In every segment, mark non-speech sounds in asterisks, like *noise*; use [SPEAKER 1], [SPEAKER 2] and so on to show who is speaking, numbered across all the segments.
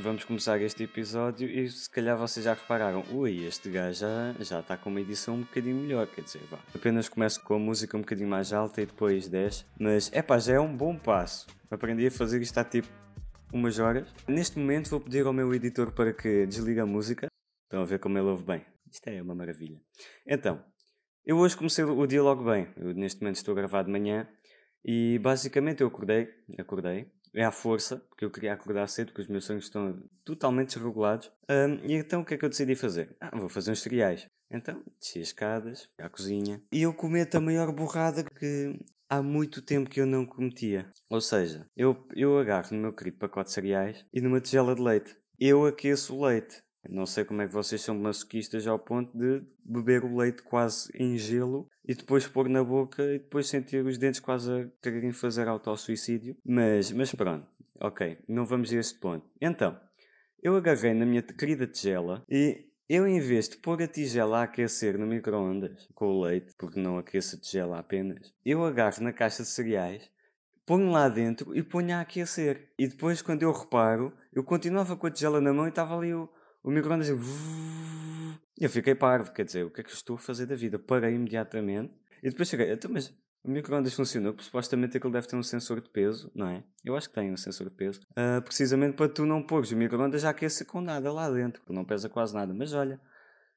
[SPEAKER 1] vamos começar este episódio e se calhar vocês já repararam, ui, este gajo já, já está com uma edição um bocadinho melhor, quer dizer, vá. Apenas começo com a música um bocadinho mais alta e depois desce, mas é pá, já é um bom passo. Aprendi a fazer isto há tipo umas horas. Neste momento vou pedir ao meu editor para que desligue a música. Estão a ver como ele ouve bem. Isto é uma maravilha. Então, eu hoje comecei o dia logo bem. Eu neste momento estou a gravar de manhã e basicamente eu acordei, acordei, é à força, porque eu queria acordar cedo, porque os meus sonhos estão totalmente desregulados. Um, e então o que é que eu decidi fazer? Ah, vou fazer uns cereais. Então, desci as escadas, à cozinha, e eu cometo a maior borrada que há muito tempo que eu não cometia. Ou seja, eu, eu agarro no meu querido pacote de cereais e numa tigela de leite. Eu aqueço o leite. Não sei como é que vocês são masoquistas ao ponto de beber o leite quase em gelo e depois pôr na boca e depois sentir os dentes quase a quererem fazer autossuicídio. Mas, mas pronto, ok, não vamos a este ponto. Então, eu agarrei na minha querida tigela e eu, em vez de pôr a tigela a aquecer no micro-ondas com o leite, porque não aqueço a tigela apenas, eu agarro na caixa de cereais, ponho lá dentro e ponho a aquecer. E depois, quando eu reparo, eu continuava com a tigela na mão e estava ali o o micro-ondas eu fiquei parvo, quer dizer, o que é que eu estou a fazer da vida? Parei imediatamente e depois cheguei, mas o micro-ondas funcionou, porque supostamente aquilo deve ter um sensor de peso, não é? Eu acho que tem um sensor de peso, uh, precisamente para tu não pôres o micro-ondas já aquecer com nada lá dentro, porque não pesa quase nada, mas olha,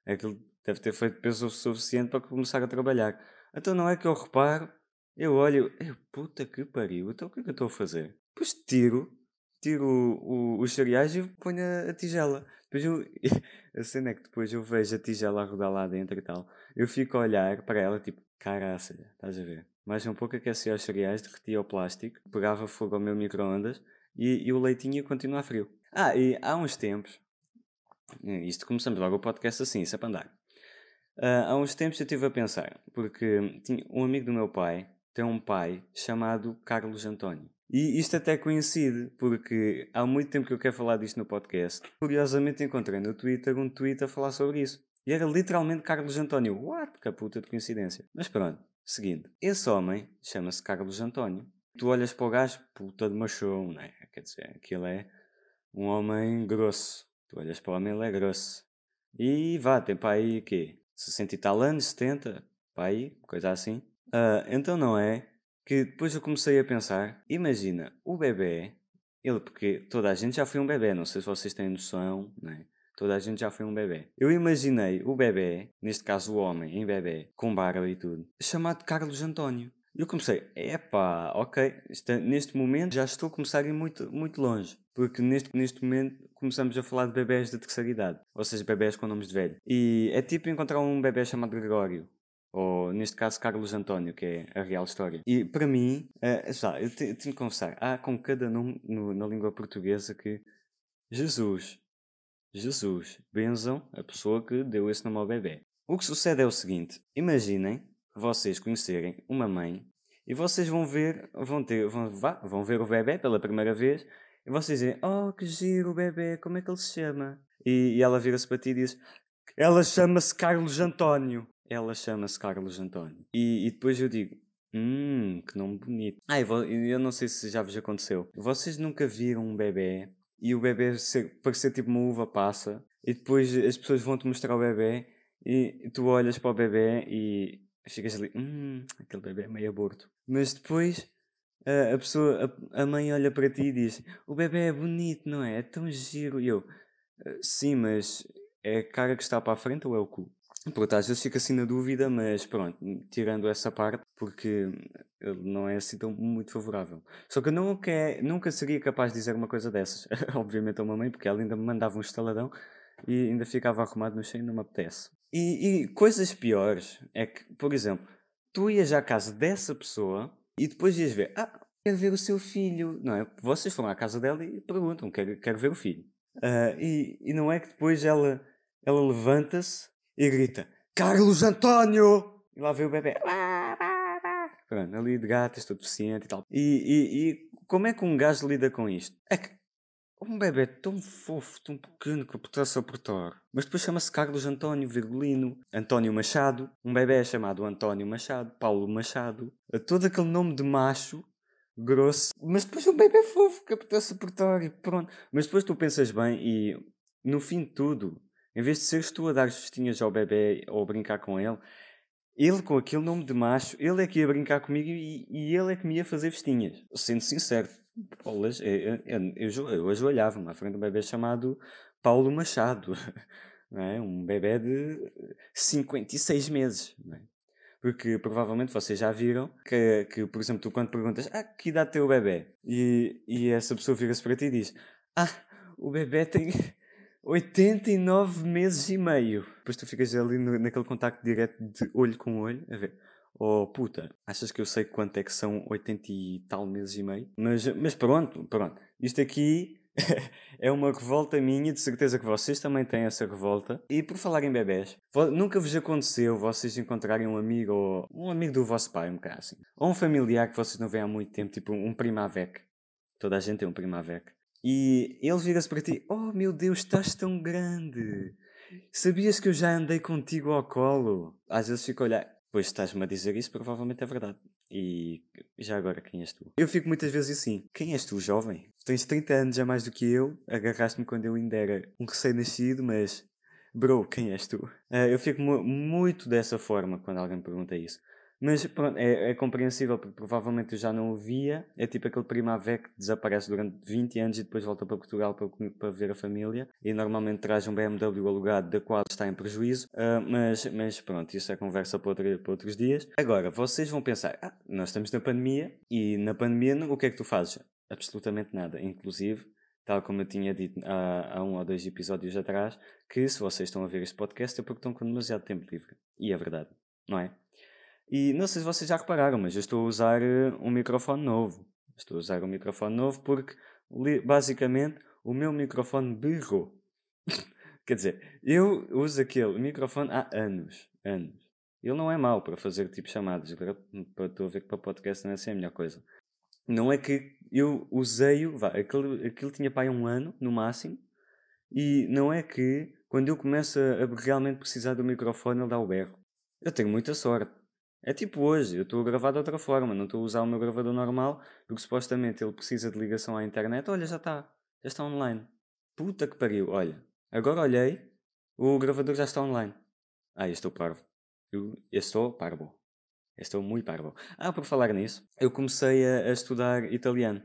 [SPEAKER 1] aquilo deve ter feito peso suficiente para começar a trabalhar. Então não é que eu reparo, eu olho, eu, puta que pariu, então o que é que eu estou a fazer? Depois tiro, tiro o, o, os cereais e ponho a, a tigela. Depois eu. *laughs* A cena é que depois eu vejo a tigela a rodar lá dentro e tal. Eu fico a olhar para ela, tipo, caraça, estás a ver? Mais um pouco aquecia os cereais, derretia o plástico, pegava fogo ao meu micro-ondas e, e, o leitinho ia continuar frio. Ah, e há uns tempos. Isto começamos logo o podcast assim, isso é para andar. Uh, há uns tempos eu estive a pensar, porque tinha um amigo do meu pai tem um pai chamado Carlos António. E isto até coincide, porque há muito tempo que eu quero falar disto no podcast. Curiosamente encontrei no Twitter um tweet a falar sobre isso. E era literalmente Carlos António. What? Que puta de coincidência. Mas pronto, seguindo. Esse homem chama-se Carlos António. Tu olhas para o gajo, puta de machão, né? Quer dizer, aquilo é um homem grosso. Tu olhas para o homem, ele é grosso. E vá, tem para aí o quê? 60 e tal anos, 70? Para aí, coisa assim. Uh, então não é que depois eu comecei a pensar, imagina, o bebê, ele porque toda a gente já foi um bebê, não sei se vocês têm noção, né? Toda a gente já foi um bebê. Eu imaginei o bebê, neste caso o homem em bebê, com barba e tudo, chamado Carlos António. E eu comecei, epá, ok, está, neste momento já estou a começar a ir muito, muito longe. Porque neste, neste momento começamos a falar de bebés de terceira idade. Ou seja, bebés com nomes de velho. E é tipo encontrar um bebê chamado Gregório ou neste caso Carlos António, que é a real história. E para mim, já, eu tenho que confessar, há com cada nome no, na língua portuguesa que Jesus, Jesus, benzam a pessoa que deu esse nome ao bebê. O que sucede é o seguinte: imaginem vocês conhecerem uma mãe e vocês vão ver, vão ter, vão, vá, vão ver o bebê pela primeira vez e vocês dizem: Oh, que giro o bebê, como é que ele se chama? E, e ela vira-se para ti e diz: Ela chama-se Carlos António ela chama-se Carlos António. E, e, depois eu digo, hum, que nome bonito. Ah, eu, eu não sei se já vos aconteceu. Vocês nunca viram um bebê e o bebê ser, parecer tipo uma uva passa e depois as pessoas vão-te mostrar o bebê e tu olhas para o bebê e ficas ali, hum, aquele bebê é meio aborto. Mas depois a, a pessoa, a, a, mãe olha para ti e diz, o bebê é bonito, não é? É tão giro. E eu, ah, sim, mas é a cara que está para a frente ou é o cu? Pronto, às vezes fico assim na dúvida, mas pronto, tirando essa parte, porque ele não é assim tão muito favorável. Só que eu nunca, nunca seria capaz de dizer uma coisa dessas, *laughs* obviamente a uma mãe, porque ela ainda me mandava um estaladão e ainda ficava arrumado no e não me apetece. E, e coisas piores é que, por exemplo, tu ias à casa dessa pessoa e depois ias ver, ah, quero ver o seu filho, não é? Vocês foram à casa dela e perguntam, quero, quero ver o filho. Uh, e, e não é que depois ela, ela levanta-se e grita: Carlos António! E lá vem o bebê. Pronto, ali de gatas, todo deficiente e tal. E, e, e como é que um gajo lida com isto? É que um bebê tão fofo, tão pequeno que apetece apertar. Mas depois chama-se Carlos António Virgulino, António Machado. Um bebê é chamado António Machado, Paulo Machado. Todo aquele nome de macho grosso. Mas depois o bebê é fofo, que apetece suportar e pronto. Mas depois tu pensas bem e no fim de tudo, em vez de seres tu a dar festinhas ao bebê ou brincar com ele, ele com aquele nome de macho, ele é que ia brincar comigo e, e ele é que me ia fazer festinhas. Sendo sincero, bolas, eu, eu, eu, eu ajoelhava-me à frente de um bebê chamado Paulo Machado. *laughs* É? Um bebê de 56 meses. É? Porque provavelmente vocês já viram que, que, por exemplo, tu quando perguntas ah, que idade tem o bebê? E, e essa pessoa vira-se para ti e diz Ah, o bebê tem 89 meses e meio. Depois tu ficas ali no, naquele contacto direto de olho com olho, a ver. Oh puta, achas que eu sei quanto é que são 80 e tal meses e meio? Mas, mas pronto, pronto. Isto aqui *laughs* é uma revolta minha, de certeza que vocês também têm essa revolta. E por falar em bebés, nunca vos aconteceu vocês encontrarem um amigo ou um amigo do vosso pai, um bocado assim. Ou um familiar que vocês não veem há muito tempo, tipo um primavec. Toda a gente tem um primavec. E ele vira-se para ti: Oh meu Deus, estás tão grande! Sabias que eu já andei contigo ao colo? Às vezes fico a olhar, pois estás-me a dizer isso, provavelmente é verdade. E já agora, quem és tu? Eu fico muitas vezes assim: Quem és tu, jovem? Tens 30 anos a mais do que eu, agarraste-me quando eu ainda era um recém-nascido, mas. Bro, quem és tu? Uh, eu fico muito dessa forma quando alguém me pergunta isso. Mas pronto, é, é, compreensível, porque provavelmente eu já não o via. É tipo aquele primavera que desaparece durante 20 anos e depois volta para Portugal para, para ver a família. E normalmente traz um BMW alugado, da qual está em prejuízo. Uh, mas, mas pronto, isso é conversa para, outra, para outros dias. Agora, vocês vão pensar: ah, nós estamos na pandemia e na pandemia o que é que tu fazes? Absolutamente nada. Inclusive, tal como eu tinha dito há, há, um ou dois episódios atrás, que se vocês estão a ver este podcast é porque estão com demasiado tempo livre. E é verdade, não é? E não sei se vocês já repararam, mas eu estou a usar uh, um microfone novo. Estou a usar um microfone novo porque, basicamente, o meu microfone berrou. *laughs* Quer dizer, eu uso aquele microfone há anos. Anos. Ele não é mau para fazer tipo chamadas. Para, para, estou a ver que para podcast não é assim a melhor coisa. Não é que eu usei-o, vá, aquele, aquele tinha aí um ano, no máximo, e não é que quando eu começo a realmente precisar do microfone ele dá o berro. Eu tenho muita sorte é tipo hoje, eu estou a gravar de outra forma, não estou a usar o meu gravador normal, porque supostamente ele precisa de ligação à internet. Olha, já está, já está online. Puta que pariu, olha. Agora olhei, o gravador já está online. Ah, eu estou parvo. Eu, eu estou parvo. Eu estou muito parvo. Ah, por falar nisso, eu comecei a, a estudar italiano.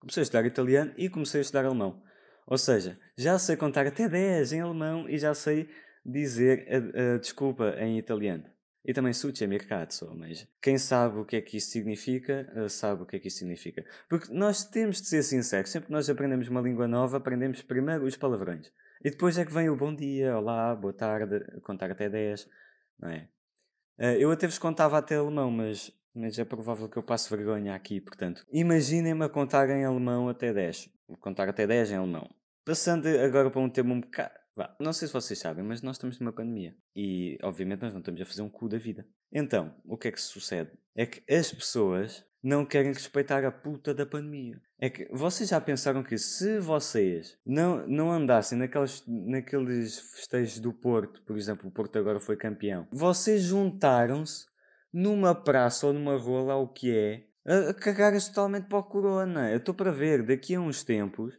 [SPEAKER 1] Comecei a estudar italiano e comecei a estudar alemão. Ou seja, já sei contar até 10 em alemão e já sei dizer a, a desculpa em italiano. E também sushi é mercado, mas quem sabe o que é que isso significa, eh, sabe o que é que isso significa. Porque nós temos de ser sinceros, sempre que nós aprendemos uma língua nova, aprendemos primeiro os palavrões. E depois é que vem o bom dia, olá, boa tarde, contar até 10, não é? Eh, eu até vos contava até alemão, mas, mas é provável que eu passe vergonha aqui, portanto. Imaginem-me a contar em alemão até 10. Contar até 10 em alemão. Passando agora para um tema um bocado Vá, não sei se vocês sabem, mas nós estamos numa pandemia. E, obviamente, nós não estamos a fazer um cu da vida. Então, o que é que sucede? É que as pessoas não querem respeitar a puta da pandemia. É que vocês já pensaram que se vocês não, não andassem naqueles, naqueles festejos do Porto, por exemplo, o Porto agora foi campeão, vocês juntaram-se numa praça ou numa rua, lá o que é, a, cagar-se totalmente para o corona. Eu estou para ver, daqui a uns tempos,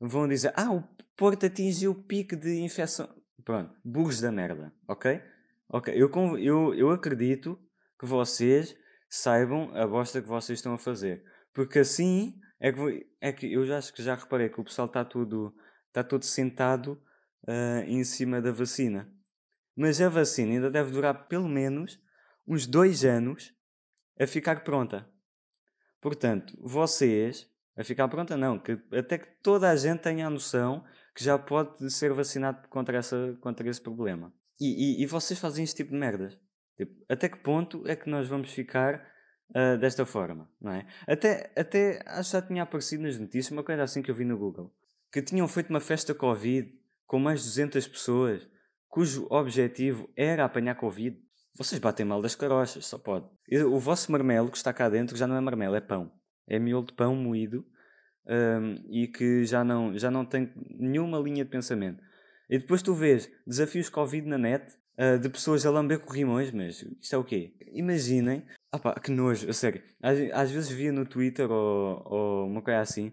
[SPEAKER 1] vão dizer: Ah, o Porto atingiu o pico de infecção. Pronto, burros da merda, ok? Ok, eu, eu, eu acredito que vocês saibam a bosta que vocês estão a fazer. Porque assim é que, é que eu já acho que já reparei que o pessoal está tudo, está todo sentado uh, em cima da vacina. Mas a vacina ainda deve durar pelo menos uns dois anos a ficar pronta. Portanto, vocês a ficar pronta, não. Que, até que toda a gente tenha a noção que já pode ser vacinado contra, essa, contra esse problema. E, e, e vocês fazem este tipo de merdas. Tipo, até que ponto é que nós vamos ficar uh, desta forma, não é? Até, até acho que já tinha aparecido nas notícias uma coisa assim que eu vi no Google. Que tinham feito uma festa Covid com mais de 200 pessoas, cujo objetivo era apanhar Covid. Vocês batem mal das carochas, só pode. O vosso marmelo que está cá dentro já não é marmelo, é pão é miolo de pão moído um, e que já não, já não tem nenhuma linha de pensamento. E depois tu vês desafios Covid na net uh, de pessoas a lamber corrimões, mas isto é o quê? Imaginem que nojo, sério. Às, às vezes via no Twitter ou, ou uma coisa assim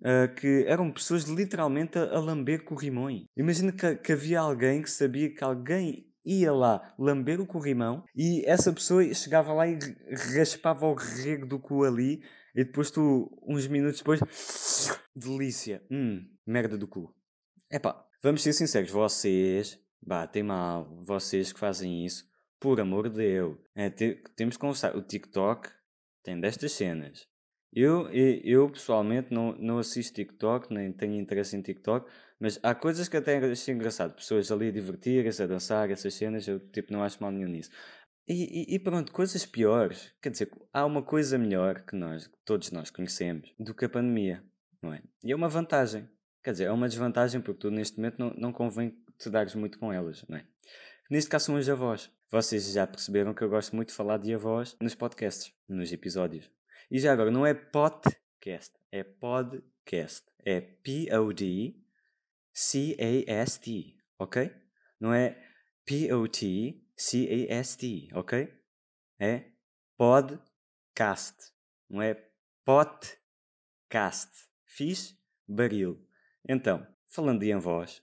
[SPEAKER 1] uh, que eram pessoas literalmente a, a lamber corrimões. Imagina que, que havia alguém que sabia que alguém ia lá lamber o corrimão e essa pessoa chegava lá e raspava o rego do cu ali e depois tu, uns minutos depois, *sniffs* delícia, hum, merda do cu. Epá, vamos ser sinceros, vocês batem mal, vocês que fazem isso, por amor de Deus. É, te, temos que conversar. O TikTok tem destas cenas. Eu, eu, eu, pessoalmente não, não assisto TikTok, nem tenho interesse em TikTok, mas há coisas que até achei engraçado. Pessoas ali a divertirem-se, a dançar, essas cenas, eu tipo, não acho mal nenhum nisso. E, e, pronto, coisas piores. Quer dizer, há uma coisa melhor que nós, que todos nós conhecemos, do que a pandemia, não é? E é uma vantagem. Quer dizer, é uma desvantagem porque tu neste momento não, não convém te dares muito com elas, não é? Neste caso são as avós. Vocês já perceberam que eu gosto muito de falar de avós nos podcasts, nos episódios. E já agora, não é podcast, é podcast. É P-O-D-C-A-S-T, ok? Não é P-O-T-C-A-S-T, ok? É podcast, não é podcast. Fiz baril. Então, falando de avós,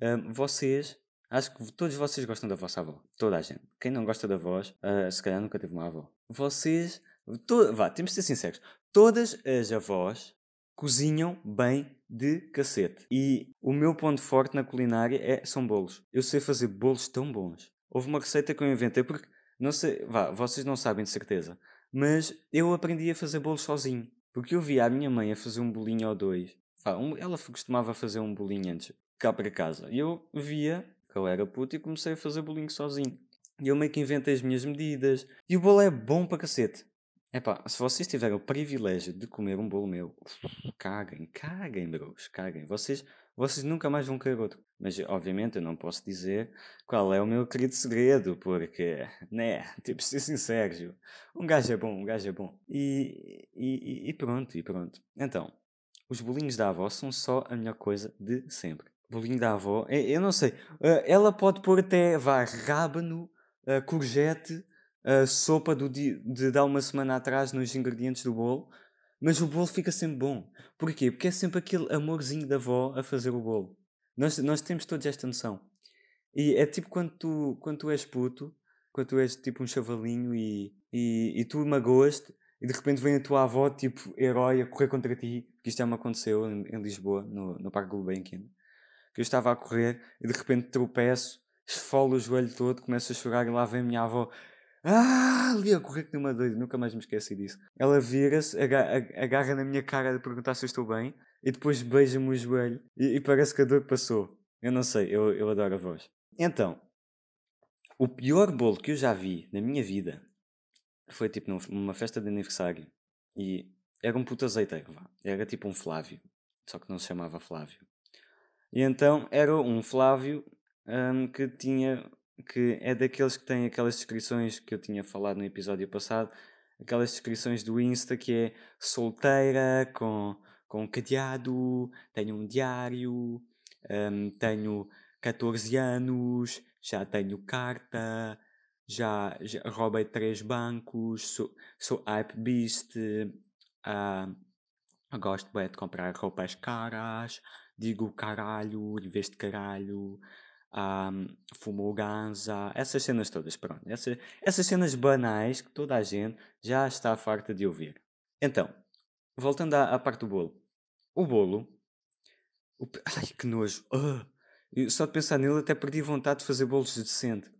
[SPEAKER 1] um, vocês Acho que todos vocês gostam da vossa avó. Toda a gente. Quem não gosta da voz, uh, se calhar nunca teve uma avó. Vocês To, vá, temos de ser sinceros. Todas as avós cozinham bem de cacete. E o meu ponto forte na culinária é, são bolos. Eu sei fazer bolos tão bons. Houve uma receita que eu inventei porque, não sei, vá, vocês não sabem de certeza, mas eu aprendi a fazer bolos sozinho. Porque eu via a minha mãe a fazer um bolinho ou dois. Ela costumava fazer um bolinho antes, cá para casa. E eu via que eu era puto e comecei a fazer bolinho sozinho. E eu meio que inventei as minhas medidas. E o bolo é bom para cacete. Epá, se vocês tiverem o privilégio de comer um bolo meu, caguem, caguem, bros, caguem. Vocês, vocês nunca mais vão querer outro. Mas, obviamente, eu não posso dizer qual é o meu querido segredo, porque, né, *laughs* tipo, ser sincero, um gajo é bom, um gajo é bom. E, e, e pronto, e pronto. Então, os bolinhos da avó são só a melhor coisa de sempre. Bolinho da avó, eu não sei, eh, ela pode pôr até, vá, rábano, eh, courgette, a sopa do dia, de dar uma semana atrás nos ingredientes do bolo, mas o bolo fica sempre bom. Porquê? Porque é sempre aquele amorzinho da avó a fazer o bolo. Nós, nós temos todos esta noção. E é tipo quando tu, quando tu és puto, quando tu és tipo um chavalinho e, e, e tu magoas-te e de repente vem a tua avó, tipo herói, a correr contra ti, que isto já me aconteceu em, em Lisboa, no, no Parque Gulbenkian, que eu estava a correr e de repente tropeço, esfolo o joelho todo, começo a chorar e lá vem a minha avó, ah, ali a correr que numa doida, nunca mais me esqueci disso. Ela vira-se, agarra na minha cara de perguntar se eu estou bem e depois beija-me o joelho e, e, parece que a dor passou. Eu não sei, eu, eu adoro a voz. Então, o pior bolo que eu já vi na minha vida foi tipo numa festa de aniversário e era um puto azeiteiro, vá. Era tipo um Flávio, só que não se chamava Flávio. E então era um Flávio um, que tinha que é daqueles que têm aquelas descrições que eu tinha falado no episódio passado, aquelas descrições do Insta que é solteira, com, com cadeado, tenho um diário, um, tenho 14 anos, já tenho carta, já, já roubei três bancos, sou, sou hype beast, uh, gosto bem de comprar roupas caras, digo caralho em vez de caralho, um, fumou ganza, essas cenas todas, pronto. Essas, essas cenas banais que toda a gente já está farta de ouvir. Então, voltando à, à parte do bolo. O bolo. O, ai, que nojo. Uh, só de pensar nele até perdi vontade de fazer bolos decente.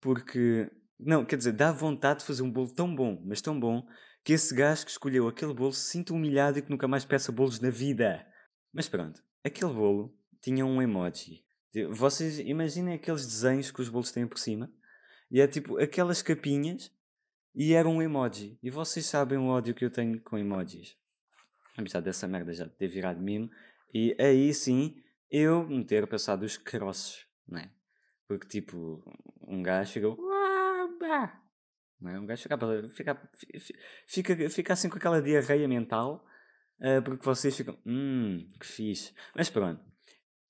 [SPEAKER 1] Porque. Não, quer dizer, dá vontade de fazer um bolo tão bom, mas tão bom, que esse gajo que escolheu aquele bolo se sinta humilhado e que nunca mais peça bolos na vida. Mas pronto, aquele bolo tinha um emoji vocês imaginem aqueles desenhos que os bolos têm por cima e é tipo aquelas capinhas e era um emoji. E vocês sabem o ódio que eu tenho com emojis. Apesar dessa merda já ter virado meme. E aí sim eu me ter passado os crosses, né? Porque tipo, um gajo fica. Não é? Um gajo fica, fica, fica, fica assim com aquela diarreia mental. Uh, porque vocês ficam. Hum, que fixe. Mas pronto.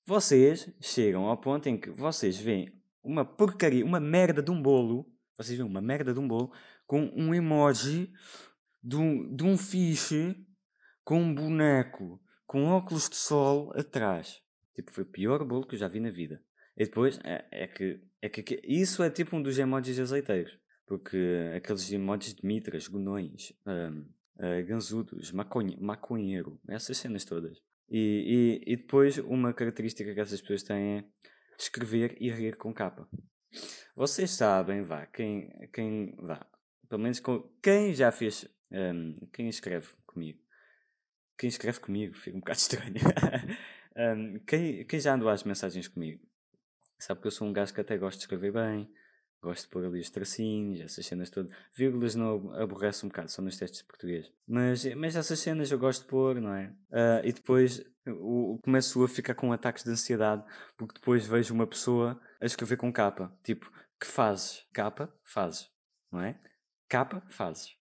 [SPEAKER 1] Vocês chegam ao ponto em que vocês veem uma porcaria, uma merda de um bolo, vocês veem uma merda de um bolo com um emoji de um, de um fiche com um boneco com óculos de sol atrás. Tipo, foi o pior bolo que eu já vi na vida. E depois, é, é, que, é que isso é tipo um dos emojis azeiteiros. Porque aqueles emojis de mitras, gonões, um, uh, ganzudos, maconhe, maconheiro, essas cenas todas. E, e, e depois, uma característica que essas pessoas têm é escrever e rir com capa. Vocês sabem, vá, quem, quem vá, pelo menos com, quem já fez, um, quem escreve comigo, quem escreve comigo, fica um bocado *laughs* estranho. um, quem, quem já andou às mensagens comigo, sabe que eu sou um gajo que até gosto de escrever bem, gosto de pôr ali os tracinhos, essas cenas todas. Vírgulas não aborrece um bocado, só nos testes de português. Mas, mas essas cenas eu gosto de pôr, não é? Uh, e depois o, começo a ficar com ataques de ansiedade, porque depois vejo uma pessoa a escrever com capa. Tipo, que fazes? Capa, fazes. Não é? Capa, fazes.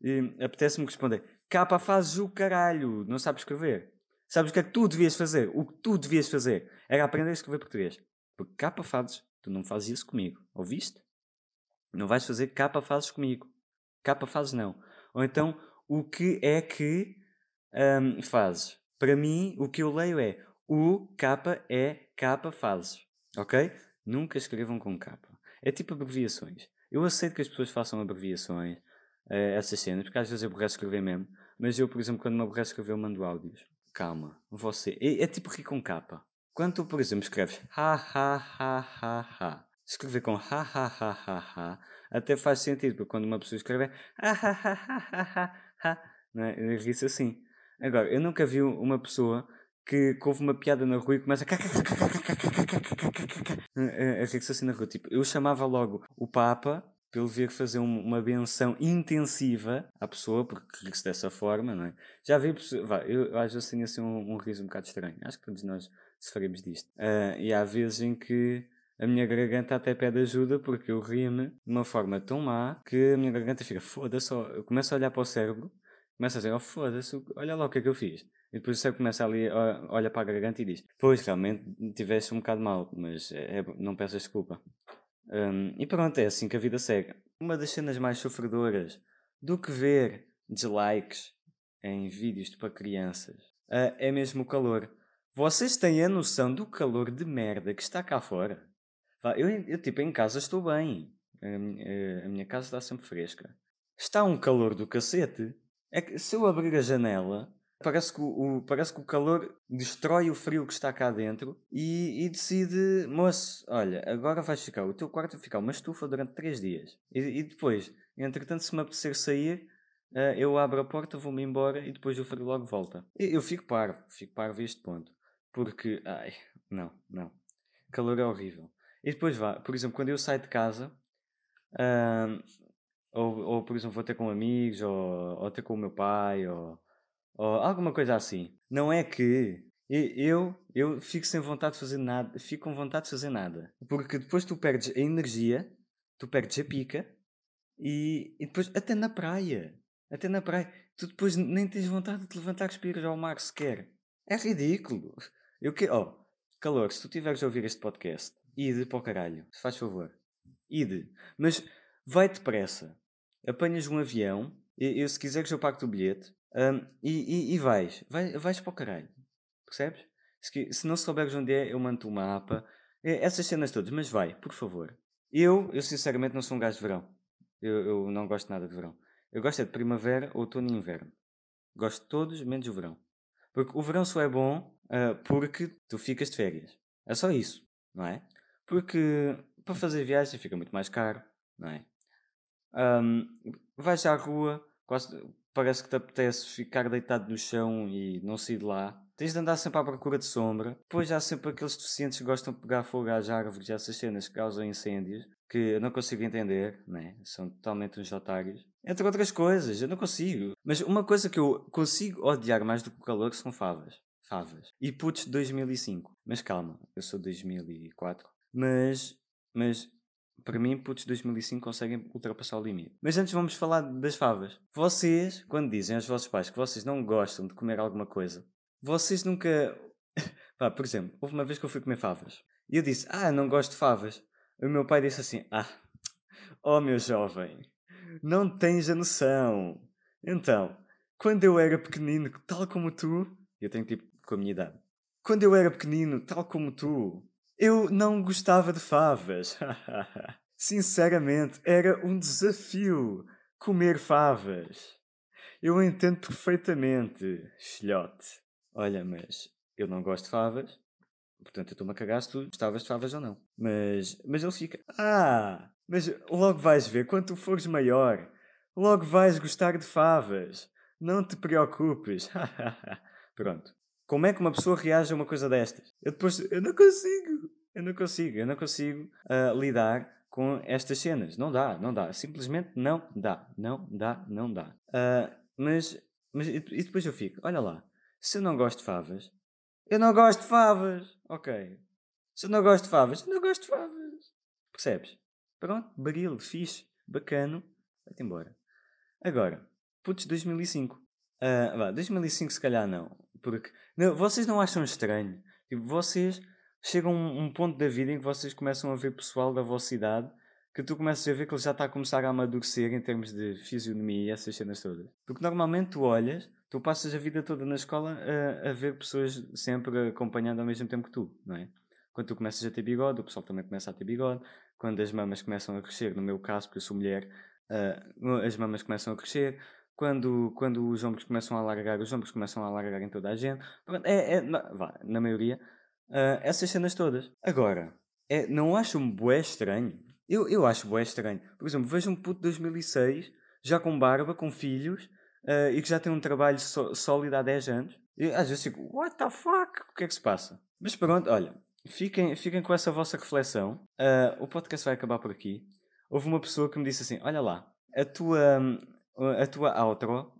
[SPEAKER 1] E apetece-me responder: capa, fazes o caralho. Não sabes escrever. Sabes o que é que tu devias fazer? O que tu devias fazer era aprender a escrever português. Porque capa fazes, tu não fazes isso comigo. Ouviste? Não vais fazer capa fazes comigo. Capa fazes não. Ou então, o que é que um, fazes? Para mim, o que eu leio é o capa é capa fazes. Ok? Nunca escrevam com capa. É tipo abreviações. Eu aceito que as pessoas façam abreviações, uh, essas cenas, porque às vezes eu aborreço escrever mesmo. Mas eu, por exemplo, quando me aborreço escrever, eu mando áudios. Calma, você. É, é tipo rir com capa. Quando tu, por exemplo, escreves ha ha ha ha ha, escrever com ha ha ha ha ha até faz sentido, porque quando uma pessoa escreve ha ha ha ha ha ha, não é? ri-se assim. Agora, eu nunca vi uma pessoa que, houve uma piada na rua e começa a rir-se assim na rua. Tipo, eu chamava logo o Papa para ele vir fazer uma benção intensiva à pessoa, porque ri-se dessa forma, não é? Já vi pessoas. Eu às vezes tenho assim um, um riso um bocado estranho. Acho que todos nós sofremos disto. Uh, e há vezes em que a minha garganta até pede ajuda porque eu rio-me de uma forma tão má que a minha garganta fica foda-se. Eu começo a olhar para o cérebro, começo a dizer, oh foda-se, olha lá o que é que eu fiz. E depois o cérebro começa ali, olha para a garganta e diz, pois realmente tiveste um bocado mal, mas é, é não peças desculpa. Um, e pronto, é assim que a vida segue. Uma das cenas mais sofredoras do que ver dislikes em vídeos para crianças uh, é mesmo o calor. Vocês têm a noção do calor de merda que está cá fora? Eu, eu tipo, em casa estou bem. A, a minha casa está sempre fresca. Está um calor do cacete. É que se eu abrir a janela, parece que o, o, parece que o calor destrói o frio que está cá dentro e, e, decide, moço, olha, agora vais ficar, o teu quarto vai ficar uma estufa durante 3 dias. E, e, depois, entretanto, se me apetecer sair, uh, eu abro a porta, vou-me embora e depois o frio logo volta. Eu, eu fico parvo, fico parvo a este ponto. Porque, ai, não, não. Calor é horrível. E depois vá, por exemplo, quando eu saio de casa, ou, ou por exemplo vou ter com amigos, ou, ou ter com o meu pai, ou, ou alguma coisa assim. Não é que eu, eu fico sem vontade de fazer nada, fico com vontade de fazer nada. Porque depois tu perdes a energia, tu perdes a pica, e, e depois até na praia, até na praia, tu depois nem tens vontade de te levantar e respirar ao mar sequer. É ridículo. Eu que, oh, calor, se tu tiveres a ouvir este podcast, ide para o caralho, se faz favor. Ide. Mas vai depressa. Apanhas um avião, eu, se quiseres eu pago-te o bilhete, um, e, e, e, vais. vais. Vais para o caralho. Percebes? Se, se não souberes onde é, eu mando o mapa. É, essas cenas todas, mas vai, por favor. Eu, eu sinceramente não sou um gajo de verão. Eu, eu não gosto nada de verão. Eu gosto é de primavera, outono e inverno. Gosto de todos, menos o verão. Porque o verão só é bom uh, porque tu ficas de férias. É só isso, não é? Porque para fazer viagem fica muito mais caro, não é? Um, vais à rua, quase, parece que te apetece ficar deitado no chão e não sair de lá. Tens de andar sempre à procura de sombra. Depois há sempre aqueles deficientes que gostam de pegar fogo às árvores e essas cenas que causam incêndios, que eu não consigo entender, né? são totalmente uns otários. Entre outras coisas, eu não consigo. Mas uma coisa que eu consigo odiar mais do que o calor são favas. Favas. E putos de 2005. Mas calma, eu sou de 2004. Mas, mas para mim, putos de 2005 conseguem ultrapassar o limite. Mas antes vamos falar das favas. Vocês, quando dizem aos vossos pais que vocês não gostam de comer alguma coisa, vocês nunca. *laughs* Por exemplo, houve uma vez que eu fui comer favas. E eu disse, ah, não gosto de favas. O meu pai disse assim, ah, oh meu jovem, não tens a noção. Então, quando eu era pequenino, tal como tu, eu tenho tipo com a minha idade. Quando eu era pequenino, tal como tu, eu não gostava de favas. *laughs* Sinceramente, era um desafio comer favas. Eu entendo perfeitamente, filhote. Olha, mas eu não gosto de favas, portanto eu estou-me a cagar se tu gostavas de favas ou não. Mas, mas ele fica, ah, mas logo vais ver, quando tu fores maior, logo vais gostar de favas. Não te preocupes. *laughs* Pronto. Como é que uma pessoa reage a uma coisa destas? Eu depois, eu não consigo. Eu não consigo, eu não consigo uh, lidar com estas cenas. Não dá, não dá. Simplesmente não dá. Não dá, não dá. Uh, mas, mas, e depois eu fico, olha lá, se eu não gosto de favas, eu não gosto de favas. Ok. Se eu não gosto de favas, eu não gosto de favas. Percebes? Pronto, baril, fixe, bacano, vai-te embora. Agora, putz, 2005. Uh, vá, 2005 se calhar não. Porque não, vocês não acham estranho? Tipo, vocês chegam a um, ponto da vida em que vocês começam a ver pessoal da vossa idade que tu começas a ver que ele já está a começar a amadurecer em termos de fisionomia e essas cenas todas. Porque normalmente tu olhas, tu passas a vida toda na escola a, a ver pessoas sempre acompanhando ao mesmo tempo que tu, não é? Quando tu começas a ter bigode, o pessoal também começa a ter bigode. Quando as mamas começam a crescer, no meu caso, porque eu sou mulher, uh, as mamas começam a crescer. Quando, quando os ombros começam a alargar, os ombros começam a alargar em toda a gente. É, é, vá, na maioria, uh, essas cenas todas. Agora, é, não acham bué estranho? Eu, eu acho bué estranho. Por exemplo, vejo um puto de 2006, já com barba, com filhos, uh, e que já tem um trabalho sólido há 10 anos. E às vezes fico, what the fuck? O que é que se passa? Mas pronto, olha, fiquem, fiquem com essa vossa reflexão. Uh, o podcast vai acabar por aqui. Houve uma pessoa que me disse assim: Olha lá, a tua, a tua outro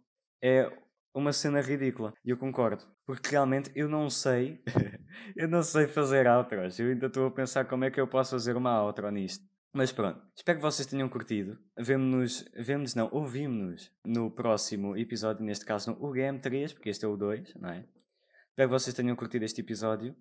[SPEAKER 1] é uma cena ridícula. E eu concordo. Porque realmente eu não sei. *laughs* eu não sei fazer outros. Eu ainda estou a pensar como é que eu posso fazer uma outro nisto. Mas pronto, espero que vocês tenham curtido. Vemo-nos, vemo-nos não, ouvimos-nos no próximo episódio, neste caso no UGM3, porque este é o 2, não é? Espero que vocês tenham curtido este episódio.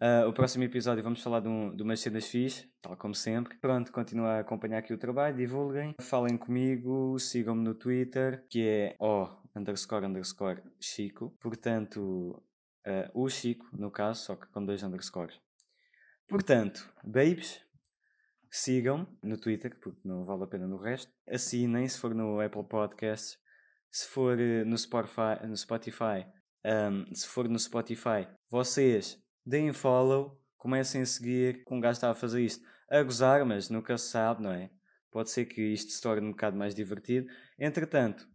[SPEAKER 1] Uh, o próximo episódio vamos falar de, um, de umas cenas fixe, tal como sempre. Pronto, continuem a acompanhar aqui o trabalho, divulguem, falem comigo, sigam-me no Twitter, que é o underscore underscore Chico. Portanto, uh, o Chico, no caso, só que com dois underscores. Portanto, babes, Sigam no Twitter, porque não vale a pena no resto. Assinem se for no Apple Podcasts. Se for eh, no Spotify, no Spotify um, se for no Spotify, vocês deem follow, comecem a seguir. Com um gajo está a fazer isto a gozar, mas nunca se sabe, não é? Pode ser que isto se torne um bocado mais divertido. Entretanto,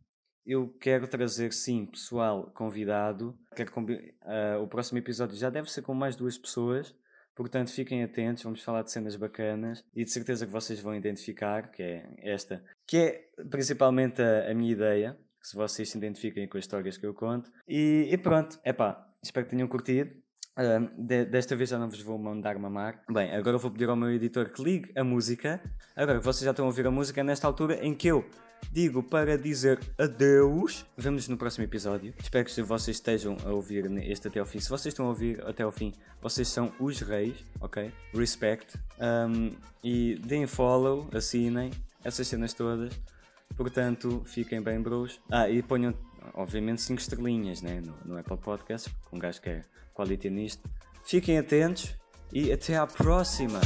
[SPEAKER 1] eu quero trazer sim pessoal convidado. Quero, uh, o próximo episódio já deve ser com mais duas pessoas. Portanto, fiquem atentos, vamos falar de cenas bacanas e de certeza que vocês vão identificar, que é esta, que é principalmente a, a minha ideia, se vocês se identifiquem com as histórias que eu conto. E, e pronto, é pá, espero que tenham curtido. Uh, de, desta vez já não vos vou mandar mamar. Bem, agora vou pedir ao meu editor que ligue a música. Agora vocês já estão a ouvir a música nesta altura em que eu digo para dizer adeus. Vemos no próximo episódio. Espero que vocês estejam a ouvir este até ao fim. Se vocês estão a ouvir até ao fim, vocês são os reis, ok? Respect. Um, e deem follow, assinem, essas cenas todas. Portanto, fiquem bem, bros. Ah, e ponham, obviamente, 5 estrelinhas né? no, no Apple Podcast, com um gajo que é quality nisto. Fiquem atentos e até à próxima!